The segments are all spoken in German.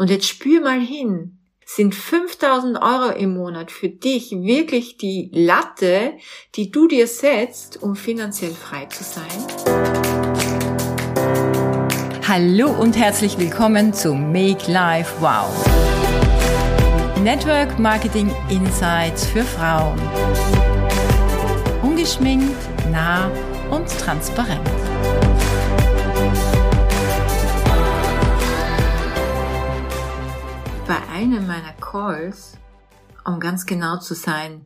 Und jetzt spür mal hin. Sind 5000 Euro im Monat für dich wirklich die Latte, die du dir setzt, um finanziell frei zu sein? Hallo und herzlich willkommen zu Make Life Wow. Network Marketing Insights für Frauen. Ungeschminkt, nah und transparent. Bei einem meiner Calls, um ganz genau zu sein,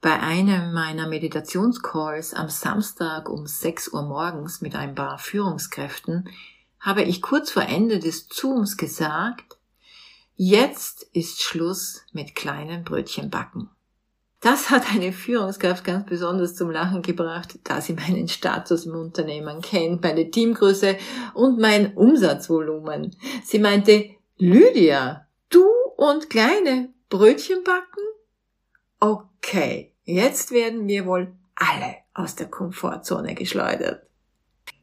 bei einem meiner Meditationscalls am Samstag um 6 Uhr morgens mit ein paar Führungskräften, habe ich kurz vor Ende des Zooms gesagt, jetzt ist Schluss mit kleinen Brötchen backen. Das hat eine Führungskraft ganz besonders zum Lachen gebracht, da sie meinen Status im Unternehmen kennt, meine Teamgröße und mein Umsatzvolumen. Sie meinte, Lydia, und kleine Brötchen backen? Okay, jetzt werden wir wohl alle aus der Komfortzone geschleudert.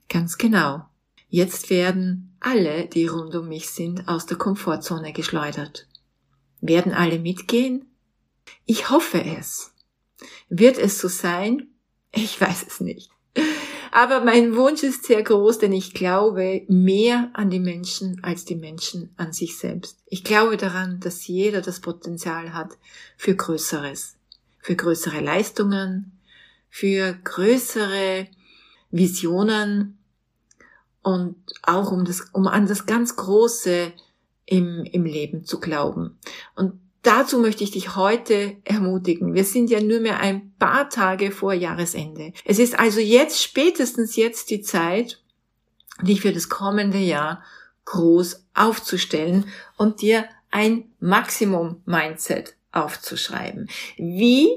Ganz genau. Jetzt werden alle, die rund um mich sind, aus der Komfortzone geschleudert. Werden alle mitgehen? Ich hoffe es. Wird es so sein? Ich weiß es nicht. Aber mein Wunsch ist sehr groß, denn ich glaube mehr an die Menschen als die Menschen an sich selbst. Ich glaube daran, dass jeder das Potenzial hat für Größeres, für größere Leistungen, für größere Visionen und auch um das, um an das ganz Große im, im Leben zu glauben. Und dazu möchte ich dich heute ermutigen. Wir sind ja nur mehr ein paar Tage vor Jahresende. Es ist also jetzt, spätestens jetzt die Zeit, dich für das kommende Jahr groß aufzustellen und dir ein Maximum-Mindset aufzuschreiben. Wie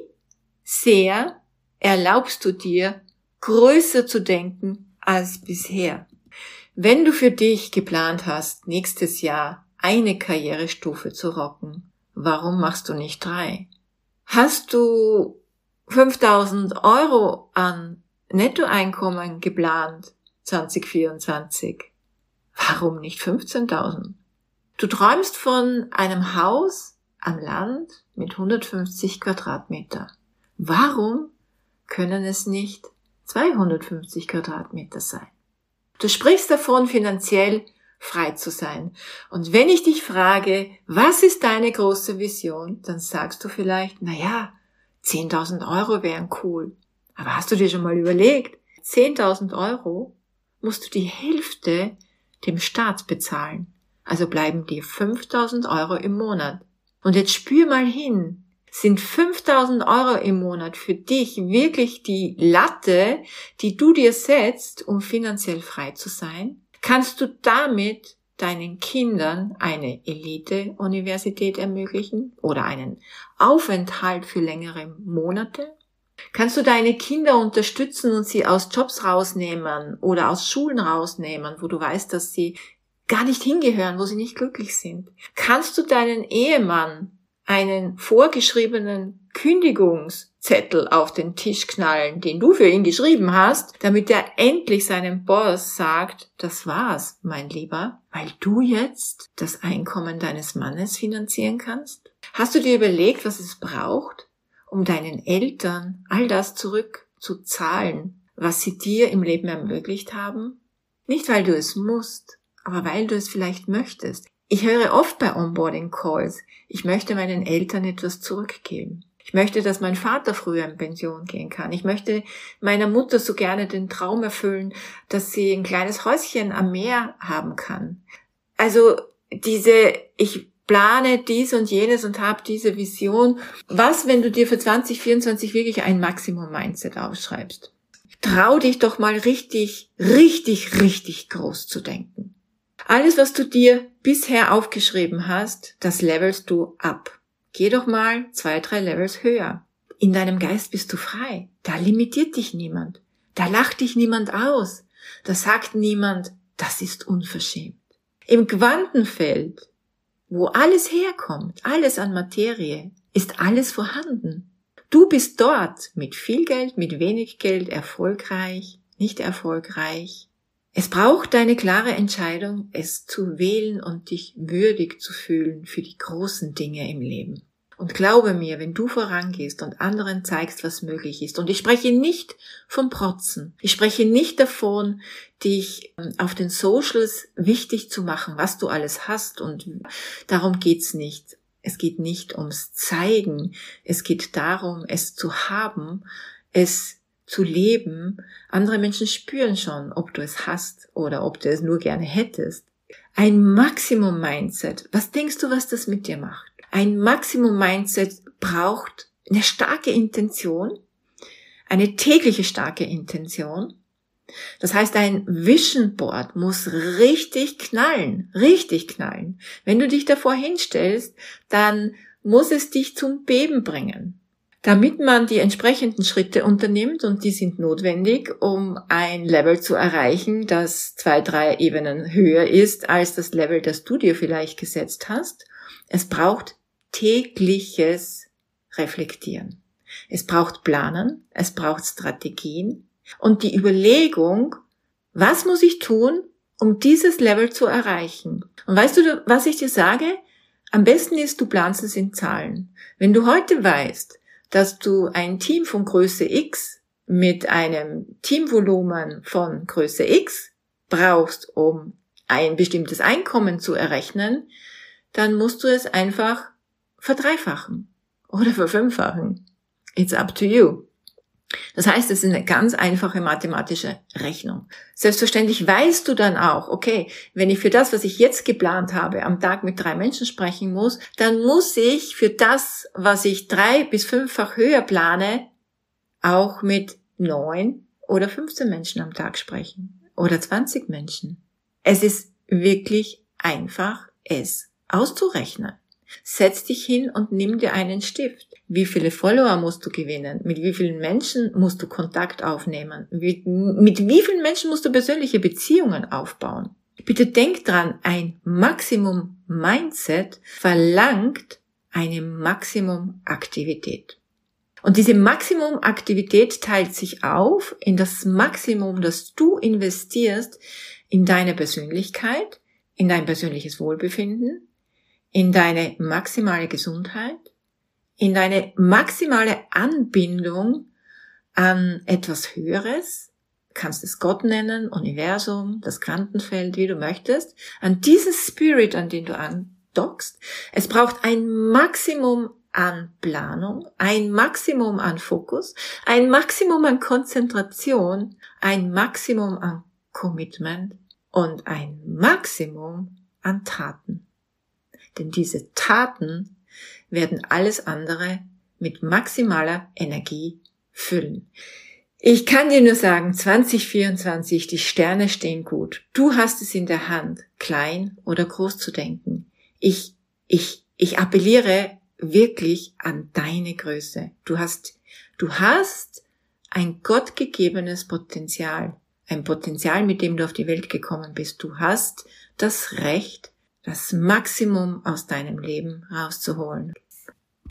sehr erlaubst du dir, größer zu denken als bisher? Wenn du für dich geplant hast, nächstes Jahr eine Karrierestufe zu rocken, warum machst du nicht drei? Hast du 5000 Euro an Nettoeinkommen geplant 2024? Warum nicht 15.000? Du träumst von einem Haus am Land mit 150 Quadratmeter. Warum können es nicht 250 Quadratmeter sein? Du sprichst davon, finanziell frei zu sein. Und wenn ich dich frage, was ist deine große Vision, dann sagst du vielleicht, na ja, 10.000 Euro wären cool. Aber hast du dir schon mal überlegt, 10.000 Euro musst du die Hälfte dem Staat bezahlen. Also bleiben dir 5.000 Euro im Monat. Und jetzt spür mal hin, sind 5000 Euro im Monat für dich wirklich die Latte, die du dir setzt, um finanziell frei zu sein? Kannst du damit deinen Kindern eine Elite-Universität ermöglichen oder einen Aufenthalt für längere Monate? Kannst du deine Kinder unterstützen und sie aus Jobs rausnehmen oder aus Schulen rausnehmen, wo du weißt, dass sie gar nicht hingehören, wo sie nicht glücklich sind? Kannst du deinen Ehemann einen vorgeschriebenen Kündigungszettel auf den Tisch knallen, den du für ihn geschrieben hast, damit er endlich seinem Boss sagt, das war's, mein Lieber, weil du jetzt das Einkommen deines Mannes finanzieren kannst? Hast du dir überlegt, was es braucht, um deinen Eltern all das zurückzuzahlen, was sie dir im Leben ermöglicht haben? Nicht weil du es musst, aber weil du es vielleicht möchtest. Ich höre oft bei Onboarding Calls, ich möchte meinen Eltern etwas zurückgeben. Ich möchte, dass mein Vater früher in Pension gehen kann. Ich möchte meiner Mutter so gerne den Traum erfüllen, dass sie ein kleines Häuschen am Meer haben kann. Also diese, ich plane dies und jenes und habe diese Vision. Was, wenn du dir für 2024 wirklich ein Maximum-Mindset aufschreibst? Trau dich doch mal richtig, richtig, richtig groß zu denken. Alles, was du dir bisher aufgeschrieben hast, das levelst du ab. Geh doch mal zwei, drei Levels höher. In deinem Geist bist du frei. Da limitiert dich niemand. Da lacht dich niemand aus. Da sagt niemand, das ist unverschämt. Im Quantenfeld, wo alles herkommt, alles an Materie, ist alles vorhanden. Du bist dort mit viel Geld, mit wenig Geld, erfolgreich, nicht erfolgreich, Es braucht deine klare Entscheidung, es zu wählen und dich würdig zu fühlen für die großen Dinge im Leben. Und glaube mir, wenn du vorangehst und anderen zeigst, was möglich ist, und ich spreche nicht vom Protzen, ich spreche nicht davon, dich ähm, auf den Socials wichtig zu machen, was du alles hast, und darum geht's nicht. Es geht nicht ums Zeigen, es geht darum, es zu haben, es zu leben. Andere Menschen spüren schon, ob du es hast oder ob du es nur gerne hättest. Ein Maximum-Mindset. Was denkst du, was das mit dir macht? Ein Maximum-Mindset braucht eine starke Intention, eine tägliche starke Intention. Das heißt, ein Vision Board muss richtig knallen, richtig knallen. Wenn du dich davor hinstellst, dann muss es dich zum Beben bringen. Damit man die entsprechenden Schritte unternimmt, und die sind notwendig, um ein Level zu erreichen, das zwei, drei Ebenen höher ist als das Level, das du dir vielleicht gesetzt hast. Es braucht tägliches Reflektieren. Es braucht Planen, es braucht Strategien und die Überlegung, was muss ich tun, um dieses Level zu erreichen? Und weißt du, was ich dir sage? Am besten ist, du planst es in Zahlen. Wenn du heute weißt, dass du ein Team von Größe X mit einem Teamvolumen von Größe X brauchst, um ein bestimmtes Einkommen zu errechnen, dann musst du es einfach verdreifachen oder verfünffachen. It's up to you. Das heißt, es ist eine ganz einfache mathematische Rechnung. Selbstverständlich weißt du dann auch, okay, wenn ich für das, was ich jetzt geplant habe, am Tag mit drei Menschen sprechen muss, dann muss ich für das, was ich drei bis fünffach höher plane, auch mit neun oder 15 Menschen am Tag sprechen. Oder 20 Menschen. Es ist wirklich einfach, es auszurechnen. Setz dich hin und nimm dir einen Stift. Wie viele Follower musst du gewinnen? Mit wie vielen Menschen musst du Kontakt aufnehmen? Mit, wie vielen Menschen musst du persönliche Beziehungen aufbauen? Bitte denk dran, ein Maximum Mindset verlangt eine Maximum Aktivität. Und diese Maximum Aktivität teilt sich auf in das Maximum, das du investierst in deine Persönlichkeit, in dein persönliches Wohlbefinden, in deine maximale Gesundheit, in deine maximale Anbindung an etwas Höheres, kannst es Gott nennen, Universum, das Quantenfeld, wie du möchtest, an diesen Spirit, an den du andockst. Es braucht ein Maximum an Planung, ein Maximum an Fokus, ein Maximum an Konzentration, ein Maximum an Commitment und ein Maximum an Taten. Denn diese Taten werden alles andere mit maximaler Energie füllen. Ich kann dir nur sagen, 2024, die Sterne stehen gut. Du hast es in der Hand, klein oder groß zu denken. Ich, ich, ich appelliere wirklich an deine Größe. Du hast, du hast ein gottgegebenes Potenzial. Ein Potenzial, mit dem du auf die Welt gekommen bist. Du hast das Recht, das Maximum aus deinem Leben rauszuholen.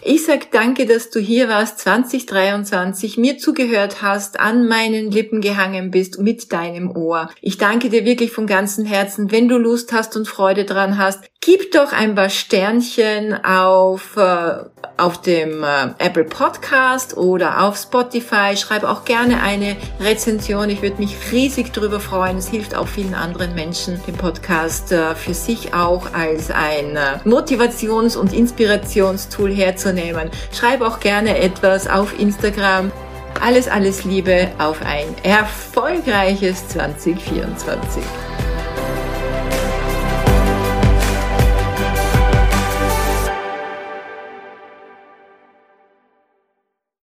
Ich sag danke, dass du hier warst 2023, mir zugehört hast, an meinen Lippen gehangen bist mit deinem Ohr. Ich danke dir wirklich von ganzem Herzen. Wenn du Lust hast und Freude dran hast, gib doch ein paar Sternchen auf, äh, auf dem äh, Apple Podcast oder auf Spotify. Schreib auch gerne eine Rezension. Ich würde mich riesig darüber freuen. Es hilft auch vielen anderen Menschen, den Podcast äh, für sich auch als ein äh, Motivations- und Inspirationstool herzunehmen. Schreib auch gerne etwas auf Instagram. Alles, alles Liebe auf ein erfolgreiches 2024.